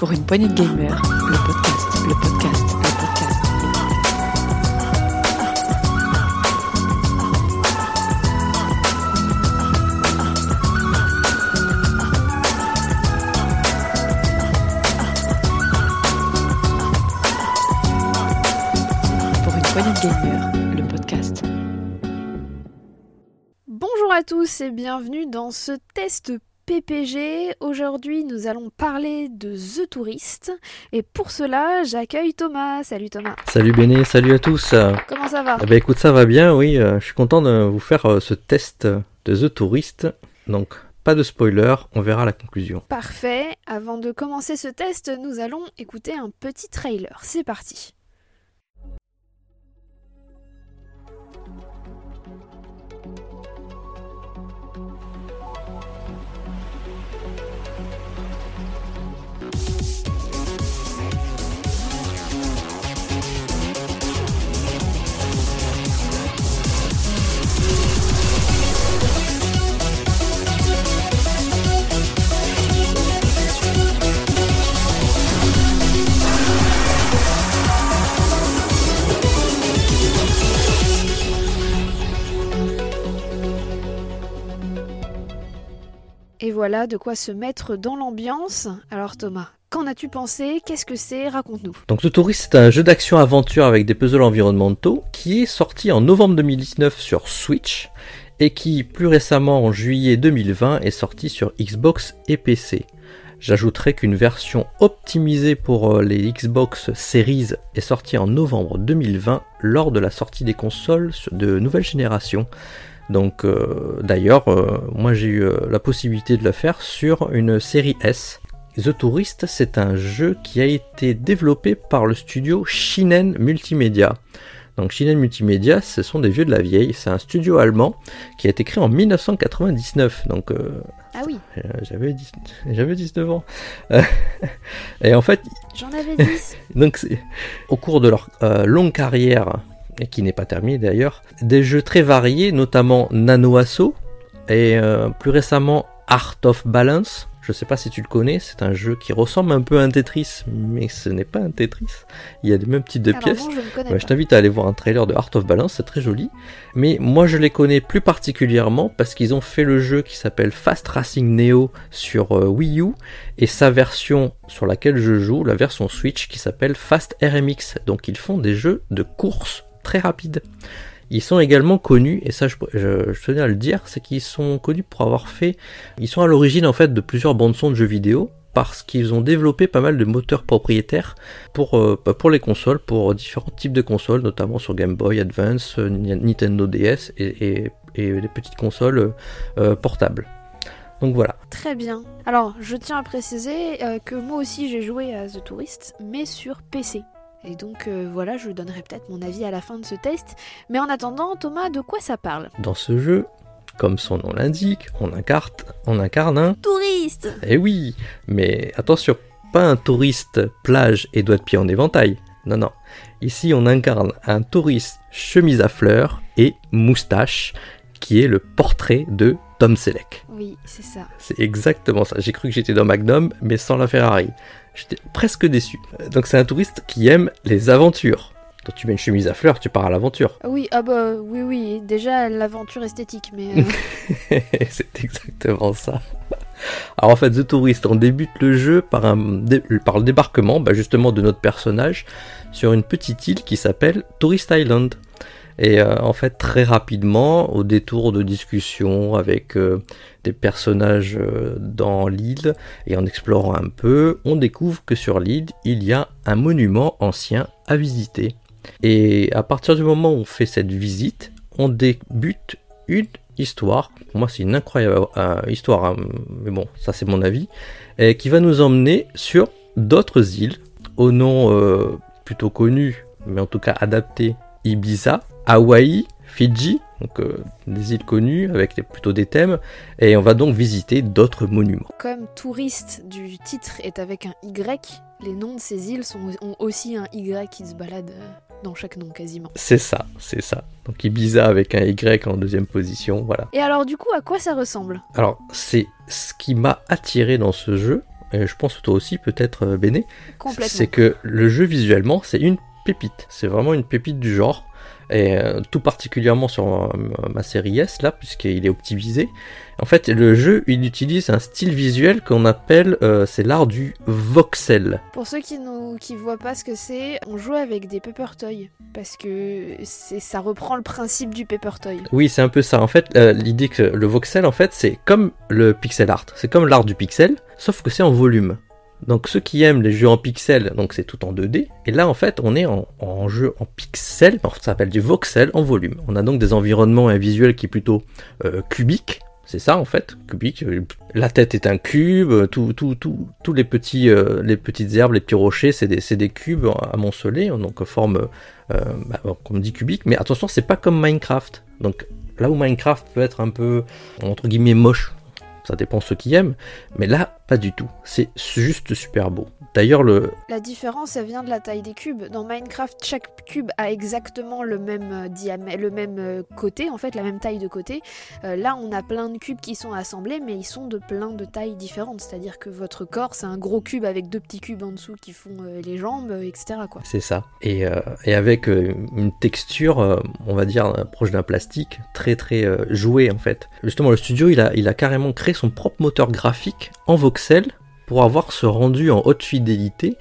Pour une poignée de gamers, le podcast, le podcast, le podcast. Pour une poignée de gamers, le podcast. Bonjour à tous et bienvenue dans ce test PPG. Aujourd'hui, nous allons parler de The Tourist. Et pour cela, j'accueille Thomas. Salut Thomas. Salut Béné, salut à tous. Comment ça va? Eh ben écoute, ça va bien, oui. euh, Je suis content de vous faire euh, ce test de The Tourist. Donc, pas de spoiler, on verra la conclusion. Parfait. Avant de commencer ce test, nous allons écouter un petit trailer. C'est parti. Voilà de quoi se mettre dans l'ambiance. Alors Thomas, qu'en as-tu pensé? Qu'est-ce que c'est? Raconte-nous. Donc, The Tourist, c'est un jeu d'action-aventure avec des puzzles environnementaux qui est sorti en novembre 2019 sur Switch et qui, plus récemment en juillet 2020, est sorti sur Xbox et PC. J'ajouterai qu'une version optimisée pour euh, les Xbox Series est sortie en novembre 2020 lors de la sortie des consoles de nouvelle génération. Donc euh, d'ailleurs, euh, moi j'ai eu euh, la possibilité de le faire sur une série S. The Tourist, c'est un jeu qui a été développé par le studio Shinen Multimedia. Donc Shinen Multimedia, ce sont des vieux de la vieille, c'est un studio allemand qui a été créé en 1999. Donc euh, Ah oui, j'avais 10 j'avais 19 ans. Euh, Et en fait, j'en avais 10. donc au cours de leur euh, longue carrière, et qui n'est pas terminée d'ailleurs, des jeux très variés, notamment Nano Asso et euh, plus récemment Art of Balance. Je sais pas si tu le connais, c'est un jeu qui ressemble un peu à un Tetris, mais ce n'est pas un Tetris. Il y a des mêmes types de Alors pièces. je ne Ouais, t'invite à aller voir un trailer de Art of Balance, c'est très joli. Mais moi je les connais plus particulièrement parce qu'ils ont fait le jeu qui s'appelle Fast Racing Neo sur euh, Wii U et sa version sur laquelle je joue, la version Switch qui s'appelle Fast RMX. Donc ils font des jeux de course très rapides. Ils sont également connus, et ça je, tenais à le dire, c'est qu'ils sont connus pour avoir fait... Ils sont à l'origine en fait de plusieurs bandes son de jeux vidéo parce qu'ils ont développé pas mal de moteurs propriétaires pour, euh, bah, pour les consoles, pour différents types de consoles, notamment sur Game Boy Advance, euh, Ni- Nintendo DS et, et, des petites consoles euh, portables. Donc voilà. Très bien. Alors, je tiens à préciser que moi aussi j'ai joué à The Tourist, mais sur PC. Et donc euh, voilà, je donnerai peut-être mon avis à la fin de ce test. Mais en attendant, Thomas, de quoi ça parle? Dans ce jeu, comme son nom l'indique, on incarne, on incarne un... Touriste Eh oui Mais attention, pas un touriste plage et doigts de pied en éventail. Non, non. Ici, on incarne un touriste chemise à fleurs et moustache, qui est le portrait de Tom Selleck. Oui, c'est ça. C'est exactement ça. J'ai cru que j'étais dans Magnum, mais sans la Ferrari. J'étais presque déçu. Donc c'est un touriste qui aime les aventures. Quand tu mets une chemise à fleurs, tu pars à l'aventure. Ah Oui, ah bah oui, oui, déjà l'aventure esthétique, mais... euh, c'est exactement ça. Alors en fait, The Tourist, on débute le jeu par, un, par le débarquement bah, justement de notre personnage sur une petite île qui s'appelle Tourist Island. Et euh, en fait, très rapidement, au détour de discussions avec euh, des personnages euh, dans l'île et en explorant un peu, on découvre que sur l'île, il y a un monument ancien à visiter. Et à partir du moment où on fait cette visite, on débute une histoire. Pour moi, c'est une incroyable histoire, hein, mais bon, ça c'est mon avis, et qui va nous emmener sur d'autres îles au nom plutôt connu, mais en tout cas adapté Ibiza, Hawaï, Fidji, donc euh, des îles connues avec des- plutôt des thèmes, et on va donc visiter d'autres monuments. Comme touriste du titre est avec un Y, les noms de ces îles sont, ont aussi un Y qui se balade euh, dans chaque nom quasiment. C'est ça, c'est ça. Donc Ibiza avec un Y en deuxième position, voilà. Et alors du coup, à quoi ça ressemble? Alors, c'est ce qui m'a attiré dans ce jeu, et je pense toi aussi peut-être euh, Béné, c'est que le jeu visuellement, c'est une pépite. C'est vraiment une pépite du genre. Et euh, tout particulièrement sur euh, ma série S, là, puisqu'il est optimisé. En fait, le jeu, il utilise un style visuel qu'on appelle, euh, c'est l'art du voxel. Pour ceux qui ne qui voient pas ce que c'est, on joue avec des paper toys parce que ça reprend le principe du paper toy. Oui, c'est un peu ça. En fait, euh, l'idée que le voxel, en fait, c'est comme le pixel art. C'est comme l'art du pixel, sauf que c'est en volume. Donc ceux qui aiment les jeux en pixel, donc c'est tout en 2D. Et là, en fait, on est en, jeu en pixel, ça s'appelle du voxel en volume. On a donc des environnements et un visuel qui est plutôt euh, cubique. C'est ça en fait, cubique. La tête est un cube, tout, tout, tout, tous les euh, les petites herbes, les petits rochers, c'est des, cubes amoncelés, donc forme, euh, bah, comme dit cubique. Mais attention, c'est pas comme Minecraft. Donc là où Minecraft peut être un peu entre guillemets moche, ça dépend ceux qui aiment, mais là pas du tout. C'est juste super beau. D'ailleurs le La différence, elle vient de la taille des cubes. Dans Minecraft, chaque cube a exactement le même diamètre, le même euh, côté, en fait, la même taille de côté. Euh, là, on a plein de cubes qui sont assemblés, mais ils sont de plein de tailles différentes. C'est-à-dire que votre corps, c'est un gros cube avec deux petits cubes en dessous qui font euh, les jambes, euh, etc. Quoi. C'est ça. Et, euh, et avec euh, une texture, euh, on va dire, euh, proche d'un plastique, très très euh, joué en fait. Justement, le studio, il a, il a carrément créé son propre moteur graphique en voxel pour avoir ce rendu en haute fidélité.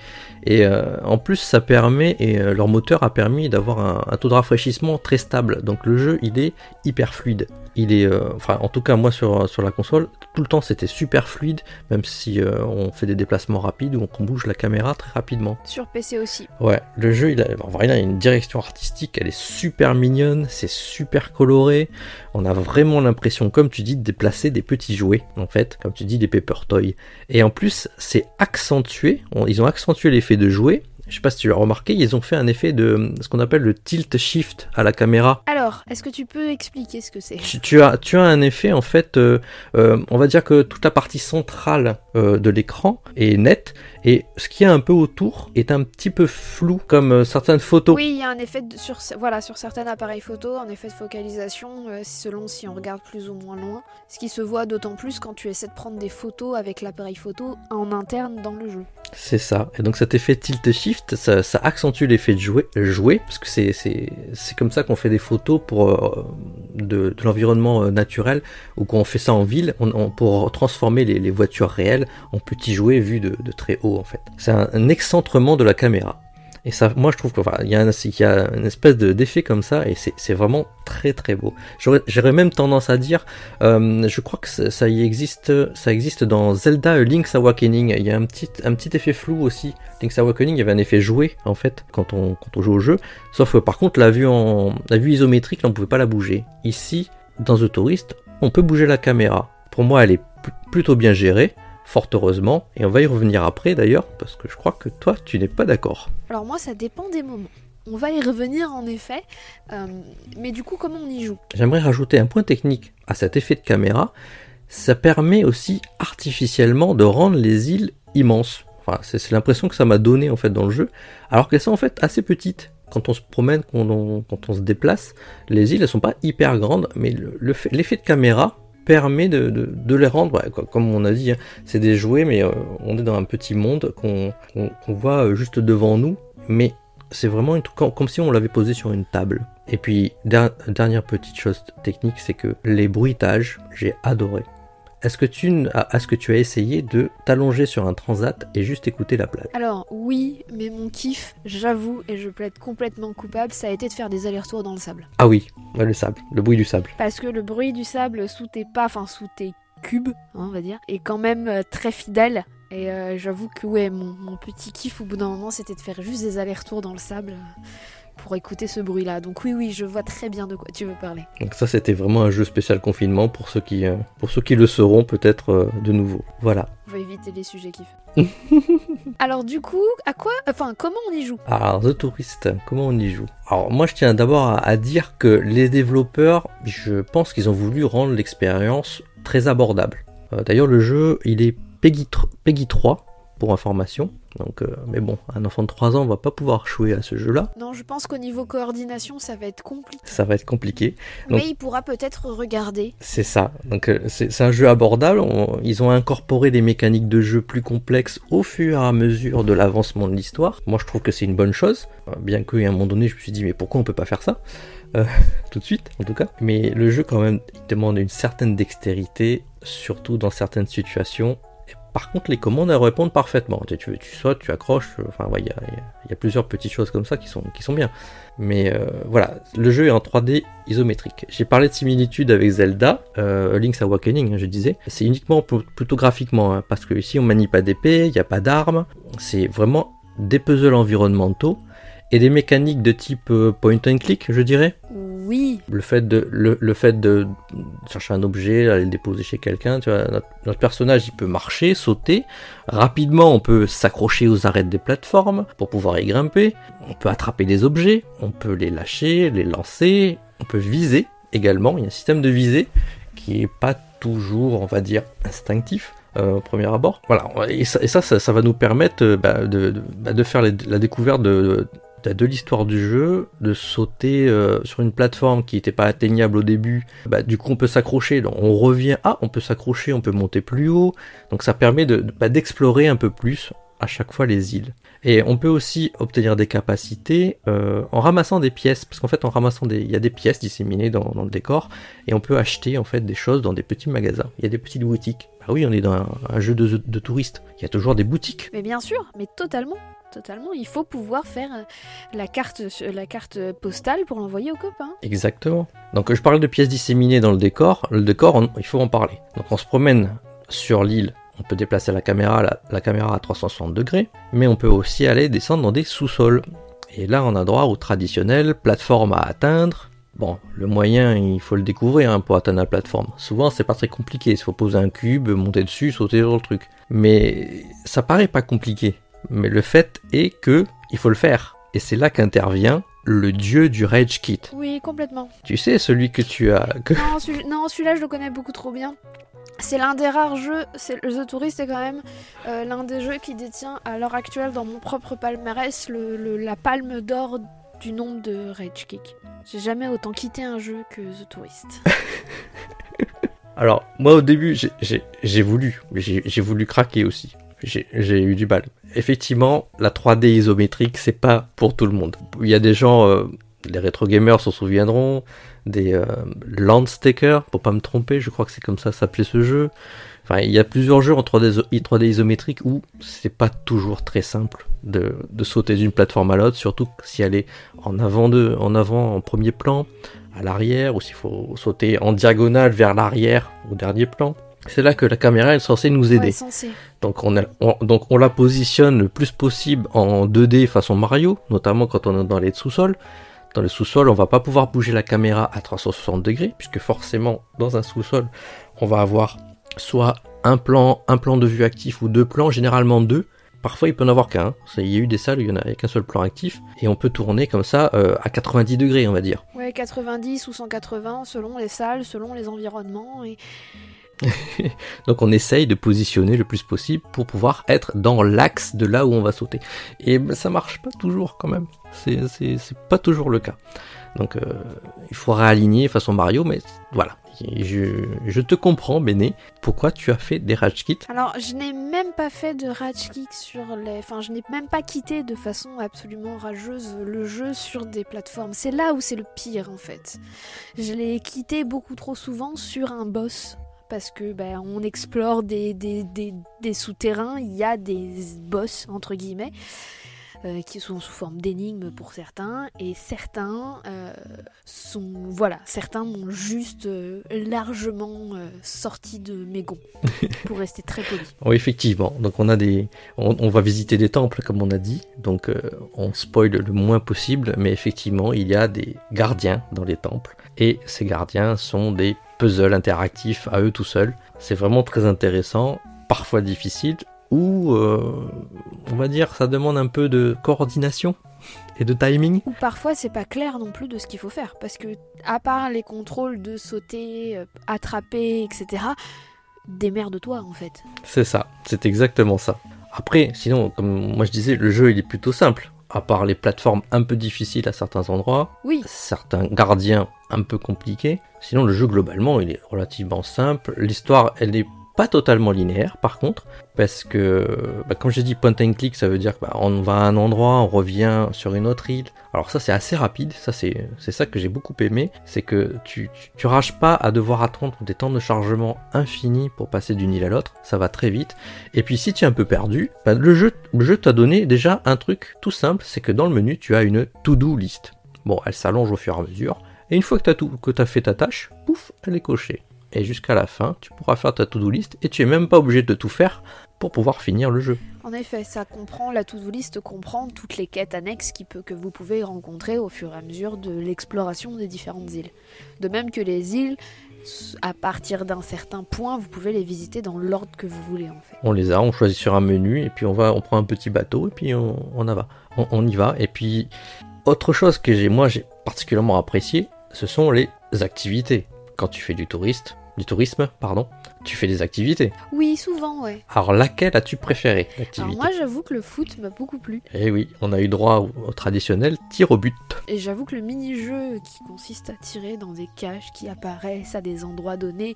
Et euh, en plus, ça permet, et euh, leur moteur a permis d'avoir un, un taux de rafraîchissement très stable. Donc le jeu, il est hyper fluide. Il est, euh, enfin, en tout cas, moi sur, sur la console, tout le temps c'était super fluide, même si on fait des déplacements rapides ou qu'on bouge la caméra très rapidement. Sur PC aussi. Ouais, le jeu, il a, en vrai, il a une direction artistique, elle est super mignonne, c'est super coloré. On a vraiment l'impression, comme tu dis, de déplacer des petits jouets, en fait, comme tu dis, des paper toys. Et en plus, c'est accentué, on- ils ont accentué l'effet de jouet. Je sais pas si tu l'as remarqué, ils ont fait un effet de ce qu'on appelle le tilt shift à la caméra. Alors, est-ce que tu peux expliquer ce que c'est? Tu, tu as, tu as un effet en fait, euh, euh, on va dire que toute la partie centrale de l'écran est nette et ce qui est un peu autour est un petit peu flou comme euh, certaines photos. Oui, il y a un effet de- sur, voilà, sur certains appareils photo, un effet de focalisation, euh, selon si on regarde plus ou moins loin. Ce qui se voit d'autant plus quand tu essaies de prendre des photos avec l'appareil photo en interne dans le jeu. C'est ça. Et donc cet effet tilt shift, ça, ça accentue l'effet de jouer, jouer parce que c'est c'est c'est comme ça qu'on fait des photos pour euh, de, de l'environnement euh, naturel ou qu'on fait ça en ville on, on- pour transformer les, les voitures réelles en petits jouets vus de, de très haut en fait. C'est un, excentrement de la caméra. Et ça, moi je trouve qu'il y, a y une espèce de- d'effet comme ça et c'est vraiment très très beau. J'aurais même tendance à dire, euh, je crois que ça, y existe, ça existe dans Zelda A Link's Awakening. Il y a un petit, un petit effet flou aussi. Link's Awakening, il y avait un effet joué en fait quand on, on joue au jeu. Sauf par contre la vue en, la vue isométrique, là, on pouvait pas la bouger. Ici, dans The Tourist, on peut bouger la caméra. Pour moi, elle est pl- plutôt bien gérée, fort heureusement. Et on va y revenir après d'ailleurs, parce que je crois que toi, tu n'es pas d'accord. Alors moi, ça dépend des moments. On va y revenir en effet, euh, mais du coup, comment on y joue? J'aimerais rajouter un point technique à cet effet de caméra. Ça permet aussi artificiellement de rendre les îles immenses. Enfin, c'est l'impression que ça m'a donné en fait dans le jeu, alors qu'elles sont en fait assez petites. Quand on se promène, quand on, quand on se déplace, les îles elles sont pas hyper grandes, mais le- le fait- l'effet de caméra permet de, les rendre, comme on a dit, hein, c'est des jouets, mais euh, on est dans un petit monde qu'on voit euh, juste devant nous, mais c'est vraiment comme, si on l'avait posé sur une table. Et puis, der- dernière petite chose technique, c'est que les bruitages, j'ai adoré. Est-ce que, tu, n- ah, est-ce que tu as essayé de t'allonger sur un transat et juste écouter la plage? Alors oui, mais mon kiff, j'avoue, et je plaide complètement coupable, ça a été de faire des allers-retours dans le sable. Ah oui, le sable, le bruit du sable. Parce que le bruit du sable sous tes pas, enfin sous tes cubes, hein, on va dire, est quand même euh, très fidèle. Et euh, j'avoue que ouais, mon, mon petit kiff au bout d'un moment, c'était de faire juste des allers-retours dans le sable pour écouter ce bruit-là. Donc oui, oui, je vois très bien de quoi tu veux parler. Donc ça, c'était vraiment un jeu spécial confinement pour ceux qui, euh, pour ceux qui le seront peut-être euh, de nouveau. Voilà. On va éviter les sujets kiff. Alors du coup, à quoi, enfin, comment on y joue? Alors, The Tourist, comment on y joue? Alors, moi, je tiens d'abord à, à dire que les développeurs, je pense qu'ils ont voulu rendre l'expérience très abordable. Euh, D'ailleurs, le jeu, il est Peggy, Peggy 3, pour information. Donc, euh, mais bon, un enfant de 3 ans va pas pouvoir jouer à ce jeu-là. Non, je pense qu'au niveau coordination, ça va être compliqué. Ça va être compliqué. Donc- Mais il pourra peut-être regarder. C'est ça. Donc euh, c'est un jeu abordable. On- ils ont incorporé des mécaniques de jeu plus complexes au fur et à mesure de l'avancement de l'histoire. Moi je trouve que c'est une bonne chose. Euh, Bien qu'à un moment donné je me suis dit mais pourquoi on peut pas faire ça? Euh, tout de suite en tout cas. Mais le jeu quand même il demande une certaine dextérité, surtout dans certaines situations. Par contre, les commandes, elles répondent parfaitement. Tu, tu, sautes, tu accroches. euh, Enfin, il y, y a- plusieurs petites choses comme ça qui sont, qui sont bien. Mais euh, voilà, le jeu est en 3D isométrique. J'ai parlé de similitude avec Zelda, euh, Link's Awakening, hein, je disais. C'est uniquement pl- plutôt graphiquement, hein, parce que ici on manie pas d'épée, il n'y a pas d'armes. C'est vraiment des puzzles environnementaux et des mécaniques de type euh, point and click, je dirais? Oui, Le fait de, le, le fait de chercher un objet, aller le déposer chez quelqu'un, tu vois, notre, notre personnage il peut marcher, sauter. Rapidement, on peut s'accrocher aux arêtes des plateformes pour pouvoir y grimper. On peut attraper des objets, on peut les lâcher, les lancer, on peut viser également. Il y a un système de visée qui est pas toujours, on va dire, instinctif. euh, au premier abord. Voilà, et ça, et ça, ça, ça va nous permettre euh, bah, de, de, bah, de faire les- la découverte de, de, de l'histoire du jeu, de sauter euh, sur une plateforme qui n'était pas atteignable au début. Bah, du coup, on peut s'accrocher, on revient, ah, on peut s'accrocher, on peut monter plus haut. Donc ça permet bah, d'explorer un peu plus à chaque fois les îles. Et on peut aussi obtenir des capacités euh, en ramassant des pièces, parce qu'en fait en ramassant des, il y a des pièces disséminées dans, le décor, et on peut acheter en fait des choses dans des petits magasins. Il y a des petites boutiques. Bah oui, on est dans un, un jeu de, de touristes. Il y a toujours des boutiques. mais bien sûr, mais totalement. Totalement, il faut pouvoir faire euh, la carte, la postale pour l'envoyer aux copains. Exactement. Donc je parlais de pièces disséminées dans le décor. Le décor, il faut en parler. Donc on se promène sur l'île. On peut déplacer la caméra, la, la caméra à 360 degrés, mais on peut aussi aller descendre dans des sous-sols. Et là, on a droit aux traditionnelles plateformes à atteindre. Bon, le moyen, il faut le découvrir hein, pour atteindre la plateforme. Souvent, c'est pas très compliqué. Il faut poser un cube, monter dessus, sauter sur le truc. Mais ça paraît pas compliqué. Mais le fait est que il faut le faire. Et c'est là qu'intervient le dieu du rage kit. Oui, complètement. Tu sais, celui que tu as. que- Non, celui- non, celui-là, je le connais beaucoup trop bien. C'est l'un des rares jeux, c'est The Tourist est quand même euh, l'un des jeux qui détient à l'heure actuelle dans mon propre palmarès le, le- la palme d'or du nombre de Rage Kick. J'ai jamais autant quitté un jeu que The Tourist. Alors, moi au début, j'ai- j'ai j'ai voulu. J'ai j'ai voulu craquer aussi. J'ai j'ai eu du mal. Effectivement, la 3D isométrique, c'est pas pour tout le monde. Il y a des gens, euh, les rétro gamers s'en souviendront, des euh, Landstakers, pour pas me tromper, je crois que c'est comme ça s'appelait ce jeu. Enfin, il y a plusieurs jeux en 3D, iso- 3D isométrique où c'est pas toujours très simple de, sauter d'une plateforme à l'autre, surtout si elle est en avant, en avant, en premier plan, à l'arrière, ou s'il faut sauter en diagonale vers l'arrière, au dernier plan. C'est là que la caméra est censée nous aider. Ouais. Donc on, a- on- donc on la positionne le plus possible en 2D façon Mario, notamment quand on est dans les sous-sols. Dans le sous-sol, on va pas pouvoir bouger la caméra à 360 degrés, puisque forcément, dans un sous-sol, on va avoir soit un plan, un plan de vue actif ou deux plans, généralement deux. Parfois, il peut en avoir qu'un. Ça, Il y a eu des salles où il y en a qu'un seul plan actif, et on peut tourner comme ça euh, à 90 degrés, on va dire. Ouais, 90 ou 180 selon les salles, selon les environnements. Et... Donc on essaye de positionner le plus possible pour pouvoir être dans l'axe de là où on va sauter. Et ben, ça marche pas toujours quand même. C'est, pas toujours le cas. Donc euh, il faut réaligner façon Mario, mais voilà. Je, te comprends, Béné. Pourquoi tu as fait des rage kits Alors, je n'ai même pas fait de rage kick sur les. Enfin, je n'ai même pas quitté de façon absolument rageuse le jeu sur des plateformes. C'est là où c'est le pire en fait. Je l'ai quitté beaucoup trop souvent sur un boss. Parce que ben, on explore des, des, des, des souterrains, il y a des boss entre guillemets. euh, qui sont sous forme d'énigmes pour certains, et certains euh, sont, voilà, certains m'ont juste euh, largement sorti de mes gonds, pour rester très poli. Oui, effectivement. Donc on a des, on, on va visiter des temples comme on a dit. Donc on spoil le moins possible, mais effectivement il y a des gardiens dans les temples et ces gardiens sont des puzzles interactifs à eux tout seuls. C'est vraiment très intéressant, parfois difficile ou euh, on va dire ça demande un peu de coordination et de timing. Ou parfois c'est pas clair non plus de ce qu'il faut faire, parce que à part les contrôles de sauter, euh, attraper, etc., démerde-toi en fait. C'est ça, c'est exactement ça. Après, sinon, comme moi je disais, le jeu il est plutôt simple. À part les plateformes un peu difficiles à certains endroits, Oui, certains gardiens un peu compliqués. Sinon, le jeu globalement, il est relativement simple. L'histoire, elle n'est pas totalement linéaire, par contre, parce que, bah, comme j'ai dit, point and click, ça veut dire qu'on va à un endroit, on revient sur une autre île. Alors ça, c'est assez rapide. Ça, c'est ça que j'ai beaucoup aimé, c'est que tu, tu rages pas à devoir attendre des temps de chargement infinis pour passer d'une île à l'autre. Ça va très vite. Et puis, si tu es un peu perdu, bah, le jeu, le jeu t'a donné déjà un truc tout simple, c'est que dans le menu, tu as une to-do list. Bon, elle s'allonge au fur et à mesure. Et une fois que tu as, tout, que t'as fait ta tâche, pouf, elle est cochée. Et jusqu'à la fin, tu pourras faire ta to-do list et tu es même pas obligé de tout faire pour pouvoir finir le jeu. en effet, ça comprend, la to-do list comprend toutes les quêtes annexes qui peut, que vous pouvez rencontrer au fur et à mesure de l'exploration des différentes îles. De même que les îles, à partir d'un certain point, vous pouvez les visiter dans l'ordre que vous voulez en fait. On les a, on choisit sur un menu et puis on va, on prend un petit bateau et puis on, on en va, on, on y va. Et puis autre chose que j'ai, moi j'ai particulièrement apprécié, ce sont les activités. Quand tu fais du touriste, du tourisme, pardon, tu fais des activités. Oui, souvent, ouais. Alors laquelle as-tu préféré Alors l'activité moi, j'avoue que le foot m'a beaucoup plu. Eh oui, on a eu droit au, au traditionnel tir au but. Et j'avoue que le mini-jeu qui consiste à tirer dans des caches qui apparaissent à des endroits donnés,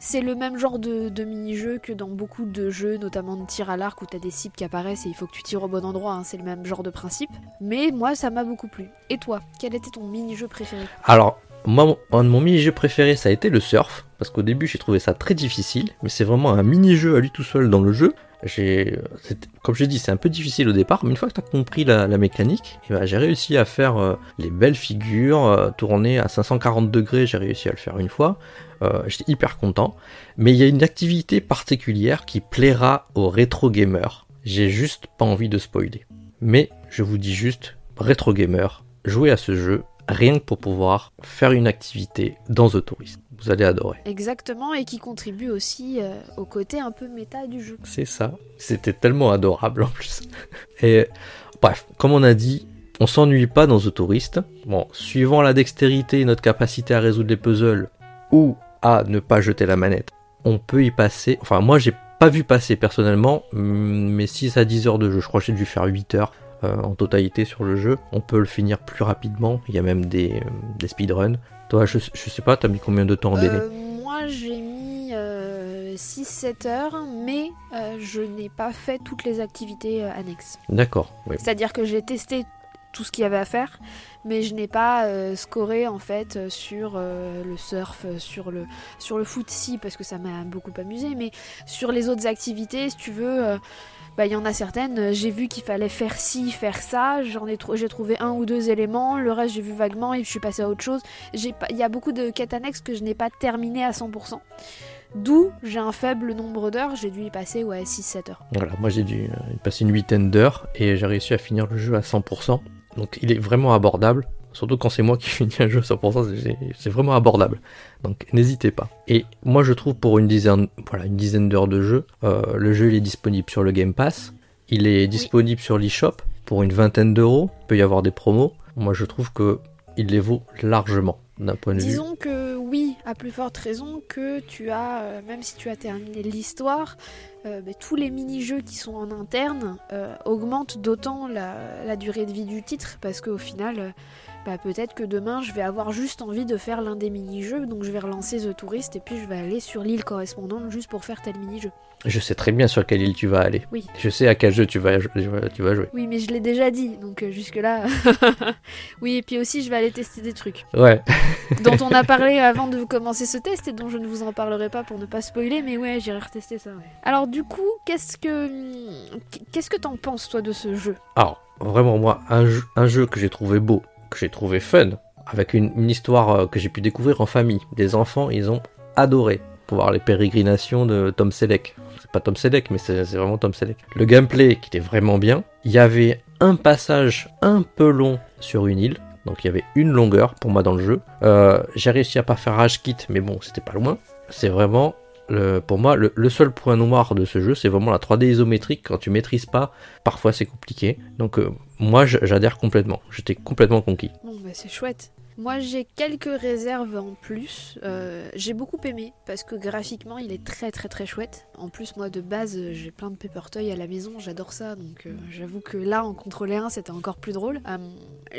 c'est le même genre de, de mini-jeu que dans beaucoup de jeux, notamment de tir à l'arc où t'as des cibles qui apparaissent et il faut que tu tires au bon endroit, hein, c'est le même genre de principe. Mais moi, ça m'a beaucoup plu. Et toi, quel était ton mini-jeu préféré? Alors, moi, un de mon mini-jeu préféré, ça a été le surf. Parce qu'au début, j'ai trouvé ça très difficile. Mais c'est vraiment un mini-jeu à lui tout seul dans le jeu. J'ai, comme je dis, c'est un peu difficile au départ. Mais une fois que tu as compris la, la mécanique, eh ben, j'ai réussi à faire euh, les belles figures, euh, tourner à 540 degrés. J'ai réussi à le faire une fois. Euh, J'étais hyper content. Mais il y a une activité particulière qui plaira aux rétro gamers. J'ai juste pas envie de spoiler. Mais je vous dis juste, rétro gamer, jouez à ce jeu rien que pour pouvoir faire une activité dans The Tourist. Vous allez adorer. Exactement, et qui contribue aussi euh, au côté un peu méta du jeu. C'est ça. C'était tellement adorable en plus. Et bref, comme on a dit, on s'ennuie pas dans The Tourist. Bon, suivant la dextérité et notre capacité à résoudre les puzzles ou à ne pas jeter la manette, on peut y passer. Enfin, moi j'ai pas vu passer personnellement, mais 6 à 10 heures de jeu. Je crois que j'ai dû faire 8 heures en totalité sur le jeu. On peut le finir plus rapidement. Il y a même des, euh, des speedruns. Toi, je, je sais pas, t'as mis combien de temps en délai Euh, moi, j'ai mis euh, 6-7 heures, mais euh, je n'ai pas fait toutes les activités euh, annexes. D'accord, oui. C'est-à-dire que j'ai testé tout ce qu'il y avait à faire, mais je n'ai pas euh, scoré en fait euh, sur euh, le surf, euh, sur le, sur le foot, si, parce que ça m'a beaucoup amusé, mais sur les autres activités, si tu veux. euh, bah, y en a certaines, euh, j'ai vu qu'il fallait faire ci, faire ça, j'en ai, j'ai trouvé un ou deux éléments, le reste j'ai vu vaguement et je suis passée à autre chose. Il y a beaucoup de quêtes annexes que je n'ai pas terminées à 100%. D'où j'ai un faible nombre d'heures, j'ai dû y passer ouais, 6-7 heures. Voilà, moi j'ai dû euh, y passer une huitaine d'heures et j'ai réussi à finir le jeu à 100%. Donc il est vraiment abordable. Surtout quand c'est moi qui finis un jeu à 100%, c'est- vraiment abordable. Donc n'hésitez pas. Et moi je trouve pour une dizaine, voilà, une dizaine d'heures de jeu, euh, le jeu il est disponible sur le Game Pass. Il est disponible sur l'eShop pour une vingtaine d'euros. Il peut y avoir des promos. Moi je trouve que il les vaut largement d'un point de vue. Disons que oui, à plus forte raison que tu as, euh, même si tu as terminé l'histoire, euh, mais tous les mini-jeux qui sont en interne euh, augmentent d'autant la, la durée de vie du titre, parce qu'au final, bah, peut-être que demain je vais avoir juste envie de faire l'un des mini-jeux, donc je vais relancer The Tourist et puis je vais aller sur l'île correspondante juste pour faire tel mini-jeu. Je sais très bien sur quelle île tu vas aller. Oui. Je sais à quel jeu tu vas, tu vas jouer. Oui, mais je l'ai déjà dit, donc euh, jusque-là. oui, et puis aussi je vais aller tester des trucs. Ouais. dont on a parlé avant de commencer ce test et dont je ne vous en parlerai pas pour ne pas spoiler, mais ouais, j'irai retester ça. ouais. Alors du coup, qu'est-ce que qu'est-ce que t'en penses toi de ce jeu? Alors, vraiment, moi, un jeu, un jeu que j'ai trouvé beau, que j'ai trouvé fun, avec une, histoire euh, que j'ai pu découvrir en famille. Des enfants, ils ont adoré voir les pérégrinations de Tom Selleck. C'est pas Tom Selleck, mais c'est c'est vraiment Tom Selleck. Le gameplay qui était vraiment bien. Il y avait un passage un peu long sur une île. Donc il y avait une longueur pour moi dans le jeu. Euh, j'ai réussi à pas faire rage kit, mais bon, c'était pas loin. C'est vraiment, pour moi, le, seul point noir de ce jeu, c'est vraiment la 3D isométrique. Quand tu maîtrises pas, parfois c'est compliqué. Donc euh, moi, j'adhère complètement. J'étais complètement conquis. Bon, bah c'est chouette. Moi j'ai quelques réserves en plus. Euh, j'ai beaucoup aimé parce que graphiquement il est très très très chouette. En plus moi de base j'ai plein de Papertoy à la maison, j'adore ça donc euh, j'avoue que là en contrôler un c'était encore plus drôle. Euh,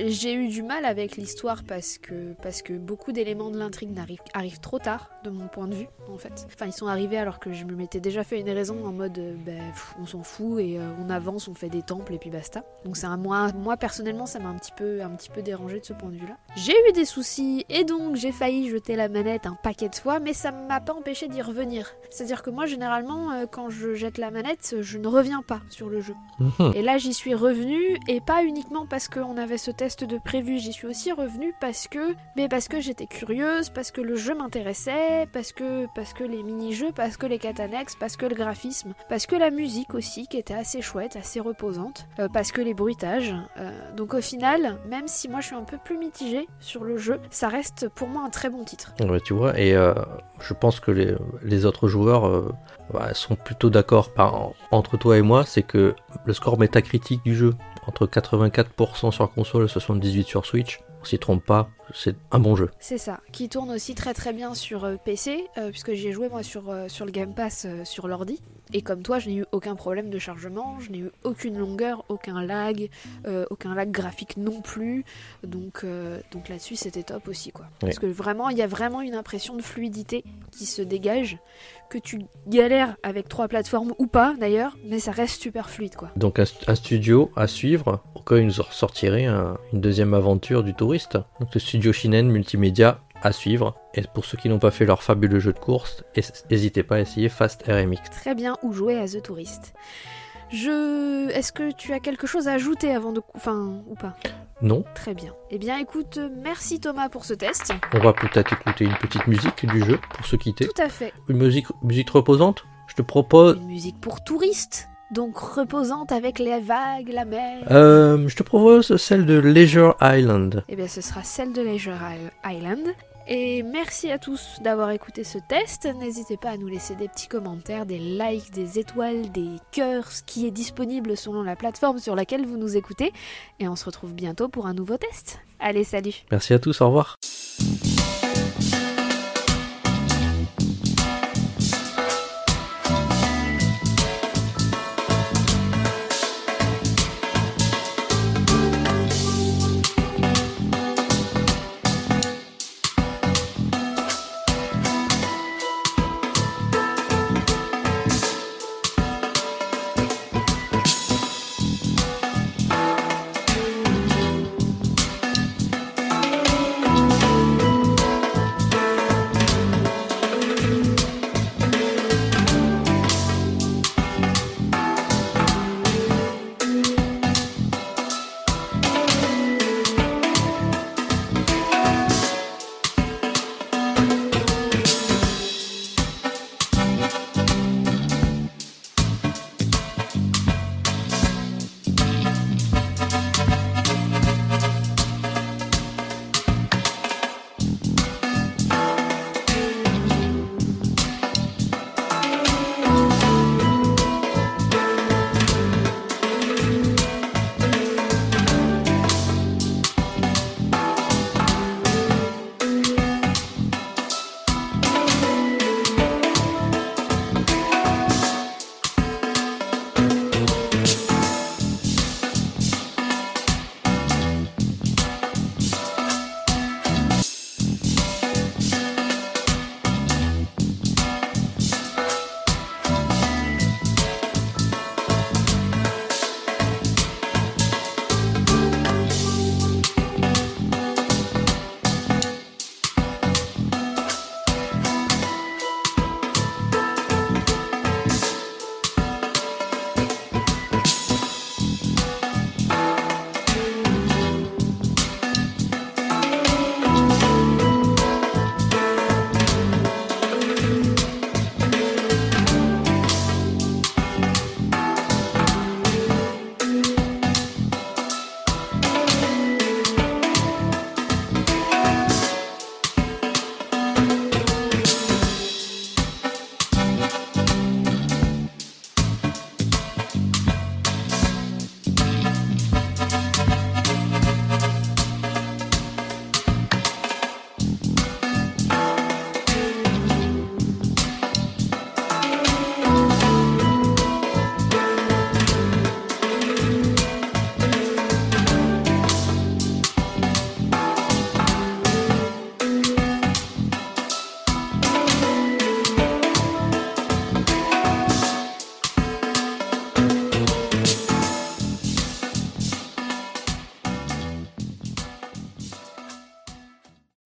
j'ai eu du mal avec l'histoire parce que, parce que beaucoup d'éléments de l'intrigue arrivent, arrivent trop tard de mon point de vue en fait. Enfin ils sont arrivés alors que je me m'étais déjà fait une raison en mode ben, on s'en fout et on avance, on fait des temples et puis basta. Donc c'est un moi, moi personnellement ça m'a un petit peu un petit peu dérangé de ce point de vue là. J'ai eu des soucis et donc j'ai failli jeter la manette un paquet de fois, mais ça m'a pas empêché d'y revenir. C'est-à-dire que moi, généralement, euh, quand je jette la manette, je ne reviens pas sur le jeu. Mhm. Et là, j'y suis revenue, et pas uniquement parce qu'on avait ce test de prévu, j'y suis aussi revenue parce que, mais parce que j'étais curieuse, parce que le jeu m'intéressait, parce que, parce que les mini-jeux, parce que les annexes, parce que le graphisme, parce que la musique aussi, qui était assez chouette, assez reposante, euh, parce que les bruitages. Euh, donc au final, même si moi je suis un peu plus mitigée sur le jeu, ça reste pour moi un très bon titre. Ouais, tu vois, et euh, je pense que les, les autres joueurs euh, bah, sont plutôt d'accord entre toi et moi, c'est que le score métacritique du jeu, entre 84% sur console et 78% sur Switch, on s'y trompe pas, c'est un bon jeu. C'est ça, qui tourne aussi très très bien sur euh, PC, euh, puisque j'y ai joué moi sur, euh, sur le Game Pass euh, sur l'ordi. Et comme toi, je n'ai eu aucun problème de chargement, je n'ai eu aucune longueur, aucun lag, euh, aucun lag graphique non plus. Donc, euh, donc là-dessus, c'était top aussi. quoi. Parce que vraiment, il y a vraiment une impression de fluidité qui se dégage, que tu galères avec trois plateformes ou pas d'ailleurs, mais ça reste super fluide. quoi. Donc un, st- un studio à suivre, au cas où il nous sortirait un- une deuxième aventure du touriste. Donc le studio Shinen Multimédia à suivre. Et pour ceux qui n'ont pas fait leur fabuleux jeu de course, n'hésitez pas à essayer Fast RMX. Très bien, ou jouer à The Tourist. Je... Est-ce que tu as quelque chose à ajouter avant de... Enfin, ou pas? Non, Très bien. Eh bien, écoute, merci Thomas pour ce test. on va peut-être écouter une petite musique du jeu pour se quitter. Tout à fait. Une musique, musique reposante? Je te propose... Une musique pour touristes, donc reposante avec les vagues, la mer. Euh, je te propose celle de Leisure Island. Eh bien, ce sera celle de Leisure Island. Et merci à tous d'avoir écouté ce test. N'hésitez pas à nous laisser des petits commentaires, des likes, des étoiles, des cœurs, ce qui est disponible selon la plateforme sur laquelle vous nous écoutez. Et on se retrouve bientôt pour un nouveau test. Allez, salut Merci à tous, au revoir.